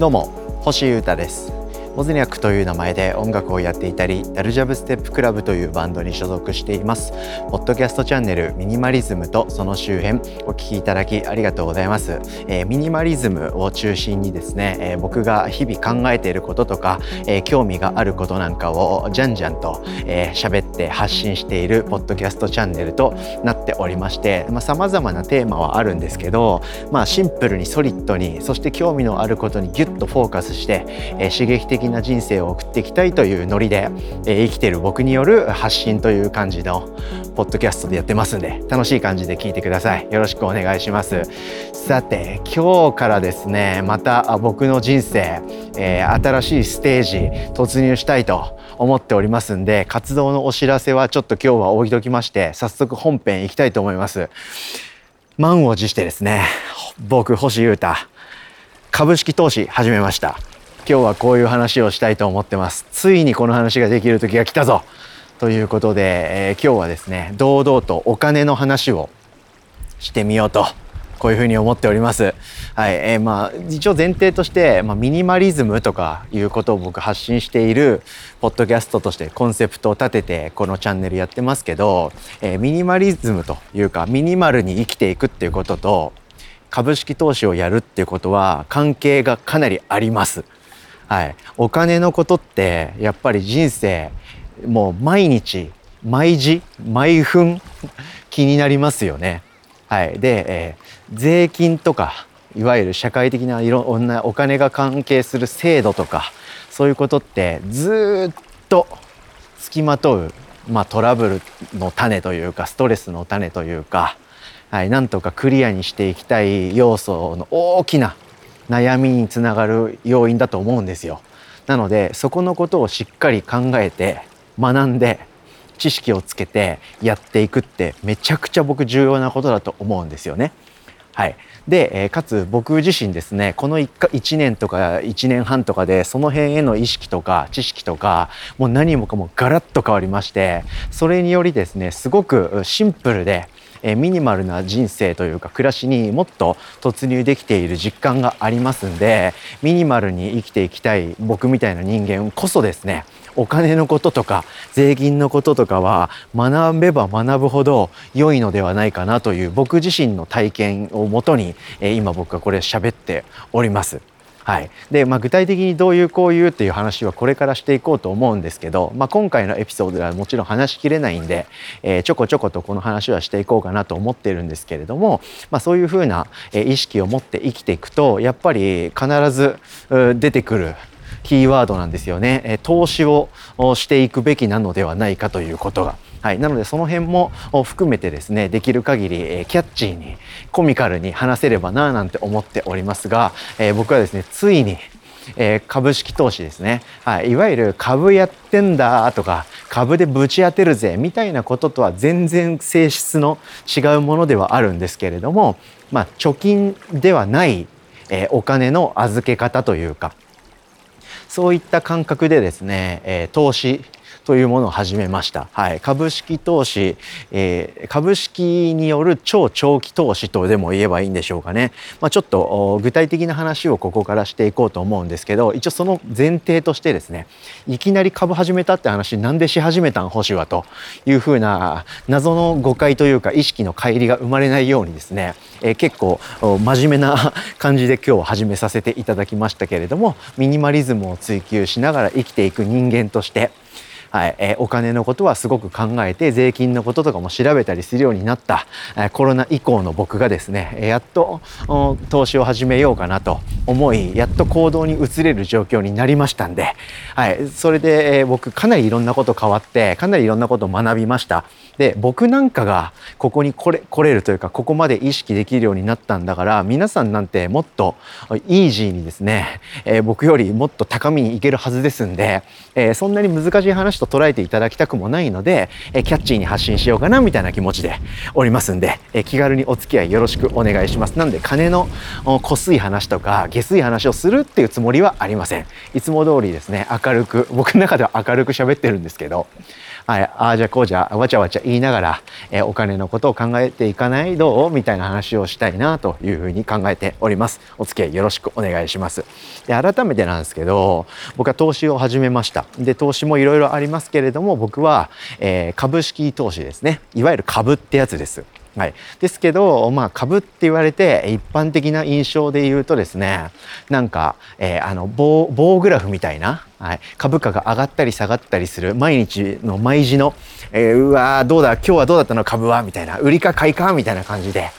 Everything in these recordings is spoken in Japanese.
どうも星優太です。モズニャックという名前で音楽をやっていたりダルジャブステップクラブというバンドに所属しています。ポッドキャストチャンネルミニマリズムとその周辺お聞きいただきありがとうございます、えー、ミニマリズムを中心にですね、えー、僕が日々考えていることとか、えー、興味があることなんかをじゃんじゃんと喋、えー、って発信しているポッドキャストチャンネルとなっておりましてさまざ、まなテーマはあるんですけどまあシンプルにソリッドにそして興味のあることにギュッとフォーカスして、えー、刺激的な人生を送っていきたいというノリで、えー、生きている僕による発信という感じのポッドキャストでやってますんで楽しい感じで聞いてください。よろしくお願いします。さて今日からですねまた僕の人生、えー、新しいステージ突入したいと思っておりますんで活動のお知らせはちょっと今日は置いときまして早速本編いきたいと思います。満を持してですね僕星優太株式投資始めました。今日はこういう話をしたいと思ってますついにこの話ができる時が来たぞということで、えー、今日はですね堂々とお金の話をしてみようとこういうふに思っております。はい、えー、まあ一応前提として、まあ、ミニマリズムとかいうことを僕発信しているポッドキャストとしてコンセプトを立ててこのチャンネルやってますけど、えー、ミニマリズムというかミニマルに生きていくっていうことと株式投資をやるっていうことは関係がかなりあります。はい、お金のことってやっぱり人生もう毎日毎時毎分気になりますよね。はい、で、えー、税金とかいわゆる社会的ないろんなお金が関係する制度とかそういうことってずっとつきまとう、まあ、トラブルの種というかストレスの種というか、はい、なんとかクリアにしていきたい要素の大きな悩みにつながる要因だと思うんですよ。なのでそこのことをしっかり考えて学んで知識をつけてやっていくってめちゃくちゃ僕重要なことだと思うんですよね。はい、で、えかつ僕自身ですねこの 1, か1年とか1年半とかでその辺への意識とか知識とかもう何もかもガラッと変わりましてそれによりですねすごくシンプルでえミニマルな人生というか暮らしにもっと突入できている実感がありますんでミニマルに生きていきたい僕みたいな人間こそですねお金のこととか税金のこととかは学べば学ぶほど良いのではないかなという僕自身の体験をもとに、え今僕はこれ喋っております。はい。でまあ、具体的にどういうこういうっていう話はこれからしていこうと思うんですけど、まあ、今回のエピソードではもちろん話しきれないんで、えー、ちょこちょことこの話はしていこうかなと思ってるんですけれども、まあ、そういうふうな意識を持って生きていくとやっぱり必ず出てくるキーワードなんですよね。投資をしていくべきなのではないかということが。はい、なのでその辺も含めてですねできる限り、えキャッチーにコミカルに話せればななんて思っておりますが、え、僕はですねついにえ、株式投資ですね、はい、いわゆる株やってんだとか株でぶち当てるぜみたいなこととは全然性質の違うものではあるんですけれども、まあ、貯金ではない、え、お金の預け方というかそういった感覚でですね、え、投資というものを始めました。はい、株式投資、えー、株式による超長期投資とでも言えばいいんでしょうかね。まあ、ちょっと具体的な話をここからしていこうと思うんですけど、一応その前提としてですね、いきなり株始めたって話なんでし始めたん星はというふうな謎の誤解というか意識の乖離が生まれないようにですね、えー、結構真面目な 感じで今日始めさせていただきましたけれども、ミニマリズムを追求しながら生きていく人間として、はい、え、お金のことはすごく考えて税金のこととかも調べたりするようになった、え、コロナ以降の僕がですねやっと投資を始めようかなと思いやっと行動に移れる状況になりましたんで、はい、それで、え、僕かなりいろんなこと変わってかなりいろんなことを学びました。で僕なんかがここに来れ来れるというかここまで意識できるようになったんだから皆さんなんてもっとイージーにですね、え、僕よりもっと高みに行けるはずですんで、え、そんなに難しい話と捉えていただきたくもないので、えー、キャッチーに発信しようかなみたいな気持ちでおりますんで、えー、気軽にお付き合いよろしくお願いします。なんで金のこすい話とか下水話をするっていうつもりはありません。いつも通りですね明るく僕の中では明るく喋ってるんですけど、ああじゃこうじゃわちゃわちゃ言いながら、え、お金のことを考えていかないどうみたいな話をしたいなというふうに考えております。お付き合いよろしくお願いします。で改めてなんですけど僕は投資を始めました。で投資もいろいろありますけれども僕は、えー、株式投資ですね。いわゆる株ってやつです。はい、ですけど、まあ、株って言われて一般的な印象で言うとですねなんか、えー、あの棒棒グラフみたいな、はい、株価が上がったり下がったりする毎日の毎時の、えー、うわどうだ今日はどうだったの株はみたいな売りか買いかみたいな感じで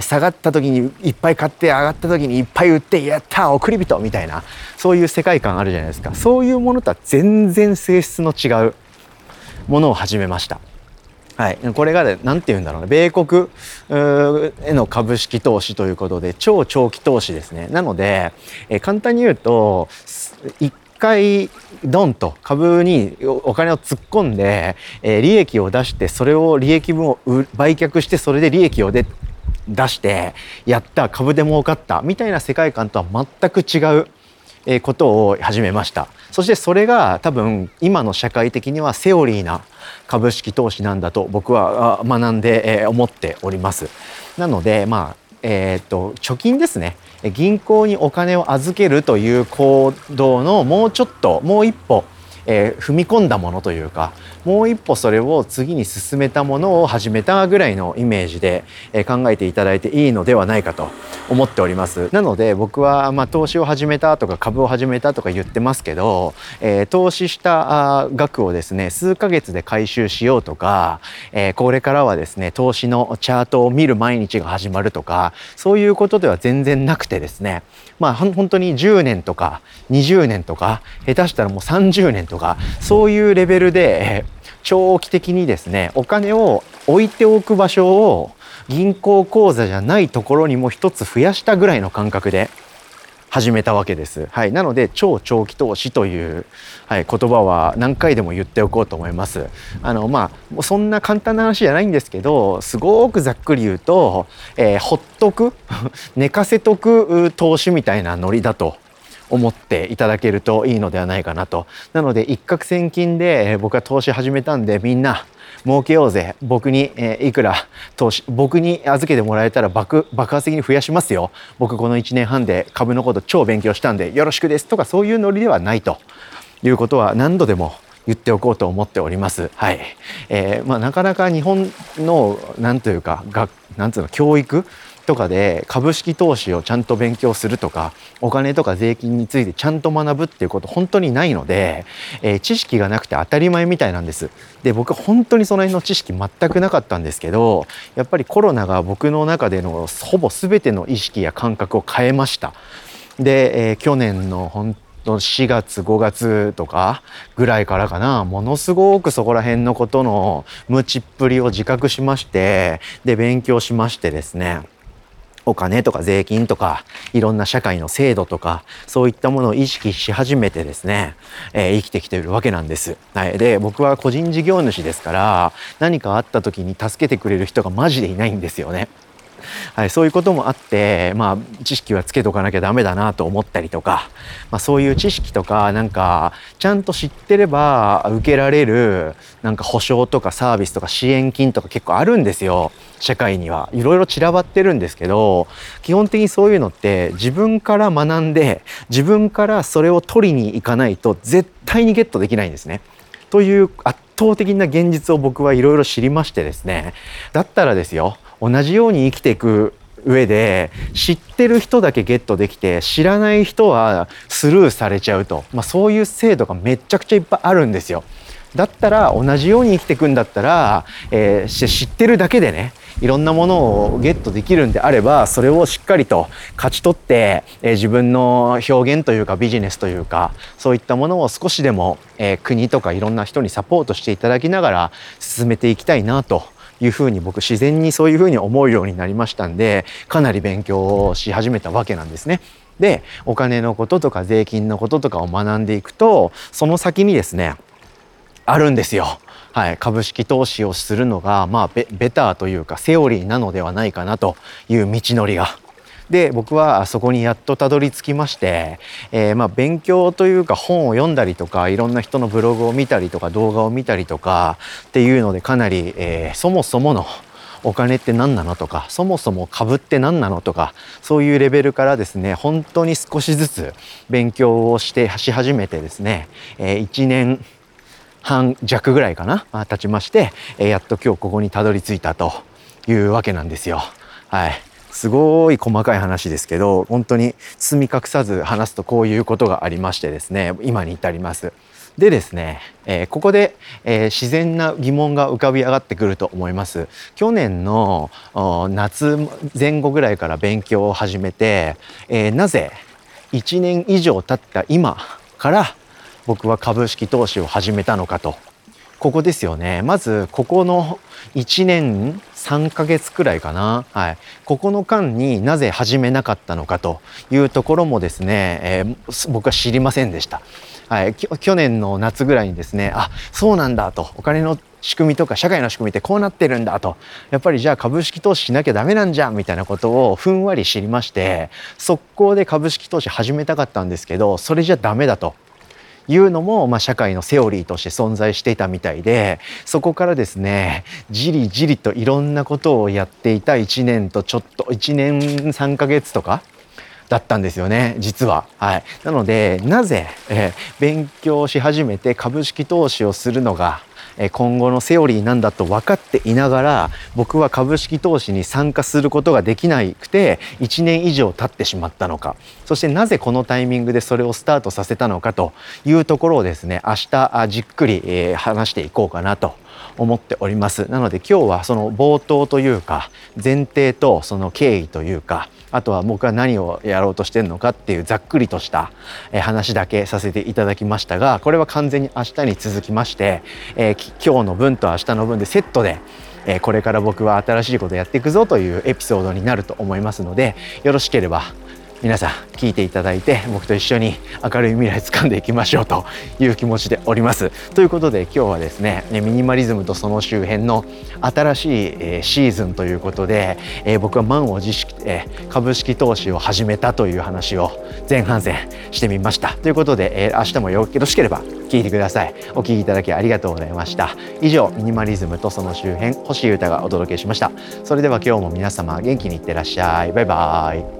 下がった時にいっぱい買って上がった時にいっぱい売ってやった送り人みたいなそういう世界観あるじゃないですか。そういうものとは全然性質の違うものを始めました。はい、これが何て言うんだろうね。米国への株式投資ということで超長期投資ですね。なので、え簡単に言うと1回ドンと株にお金を突っ込んで、え利益を出してそれを利益分を売却してそれで利益を出してやった株で儲かったみたいな世界観とは全く違うことを始めましたそしてそれが多分今の社会的にはセオリーな株式投資なんだと僕は学んで思っております。なのでまあえーと、貯金ですね銀行にお金を預けるという行動のもうちょっともう一歩えー、踏み込んだものというかもう一歩それを次に進めたものを始めたぐらいのイメージで、考えていただいていいのではないかと思っております。なので僕は、まあ、投資を始めたとか株を始めたとか言ってますけど、えー、投資した額をですね数ヶ月で回収しようとか、えこれからはですね投資のチャートを見る毎日が始まるとかそういうことでは全然なくてですねまあ本当に10年とか20年とか下手したらもう30年とかそういうレベルで長期的にですねお金を置いておく場所を銀行口座じゃないところにも一つ増やしたぐらいの感覚で始めたわけです。はい、なので超長期投資という、はい、言葉は何回でも言っておこうと思います。あのまあそんな簡単な話じゃないんですけどすごくざっくり言うと、えー、ほっとく？寝かせとく？投資みたいなノリだと思っていただけるといいのではないかなと。なので一攫千金で僕は投資始めたんでみんな儲けようぜ僕に、えー、いくら投資僕に預けてもらえたら爆爆発的に増やしますよ僕この1年半で株のこと超勉強したんでよろしくですとかそういうノリではないということは何度でも言っておこうと思っております。はい。えー、まあなかなか日本のなんというかがなんつうの教育とかで株式投資をちゃんと勉強するとかお金とか税金についてちゃんと学ぶっていうこと本当にないので、えー、知識がなくて当たり前みたいなんです。で僕本当にその辺の知識全くなかったんですけどやっぱりコロナが僕の中でのほぼ全ての意識や感覚を変えました。で、えー、去年の本当4月5月とかぐらいからかなものすごくそこら辺のことの無知っぷりを自覚しましてで勉強しましてですねお金とか税金とかいろんな社会の制度とかそういったものを意識し始めてですね、えー、生きてきているわけなんです。はい、で僕は個人事業主ですから何かあった時に助けてくれる人がマジでいないんですよね。はい、そういうこともあって、まあ、知識はつけとかなきゃダメだなと思ったりとか、まあ、そういう知識とかなんかちゃんと知ってれば受けられるなんか保証とかサービスとか支援金とか結構あるんですよ社会にはいろいろ散らばってるんですけど基本的にそういうのって自分から学んで自分からそれを取りに行かないと絶対にゲットできないんですね。という圧倒的な現実を僕はいろいろ知りましてですねだったらですよ同じように生きていく上で知ってる人だけゲットできて知らない人はスルーされちゃうと、まあ、そういう制度がめちゃくちゃいっぱいあるんですよ。だったら同じように生きていくんだったら、えー、知ってるだけでねいろんなものをゲットできるんであればそれをしっかりと勝ち取って、えー、自分の表現というかビジネスというかそういったものを少しでも、えー、国とかいろんな人にサポートしていただきながら進めていきたいなというふうに僕自然にそういうふうに思うようになりましたんでかなり勉強をし始めたわけなんですね。でお金のこととか税金のこととかを学んでいくとその先にですねあるんですよ。はい、株式投資をするのがまあベベターというかセオリーなのではないかなという道のりが。で僕はそこにやっとたどり着きまして、えー、まあ勉強というか本を読んだりとかいろんな人のブログを見たりとか動画を見たりとかっていうのでかなり、えー、そもそものお金って何なのとかそもそも株って何なのとかそういうレベルからですね本当に少しずつ勉強をしてし始めてですね、えー、1年半弱ぐらいかな経ちまして、えー、やっと今日ここにたどり着いたというわけなんですよ。はいすごい細かい話ですけど本当に包み隠さず話すとこういうことがありましてですね今に至ります。でですね、えー、ここで、えー、自然な疑問が浮かび上がってくると思います。去年の夏前後ぐらいから勉強を始めて、えー、なぜ1年以上経った今から僕は株式投資を始めたのかとここですよねまずここの1年3ヶ月くらいかな、はい、ここの間になぜ始めなかったのかというところもですね、えー、僕は知りませんでした。はい、去年の夏ぐらいにですねあそうなんだと。お金の仕組みとか社会の仕組みってこうなってるんだと。やっぱりじゃあ株式投資しなきゃダメなんじゃみたいなことをふんわり知りまして速攻で株式投資始めたかったんですけどそれじゃダメだと。いうのも、まあ、社会のセオリーとして存在していたみたいでそこからですねじりじりといろんなことをやっていた1年とちょっと1年3ヶ月とかだったんですよね実は。はい、なのでなぜ、えー、勉強し始めて株式投資をするのが今後のセオリーなんだと分かっていながら僕は株式投資に参加することができなくて1年以上経ってしまったのか。そしてなぜこのタイミングでそれをスタートさせたのかというところをですね明日じっくり話していこうかなと思っております。なので今日はその冒頭というか前提とその経緯というかあとは僕は何をやろうとしてるのかっていうざっくりとした話だけさせていただきましたがこれは完全に明日に続きまして、えー、今日の分と明日の分でセットでえこれから僕は新しいことやっていくぞというエピソードになると思いますのでよろしければ皆さん聞いていただいて僕と一緒に明るい未来掴んでいきましょうという気持ちでおります。ということで今日はですねミニマリズムとその周辺の新しいシーズンということで僕は満を持して株式投資を始めたという話を前半戦してみました。ということで明日もよろしければ聞いてください。お聞きいただきありがとうございました。以上ミニマリズムとその周辺星優太がお届けしました。それでは今日も皆様元気にいってらっしゃい。バイバイ。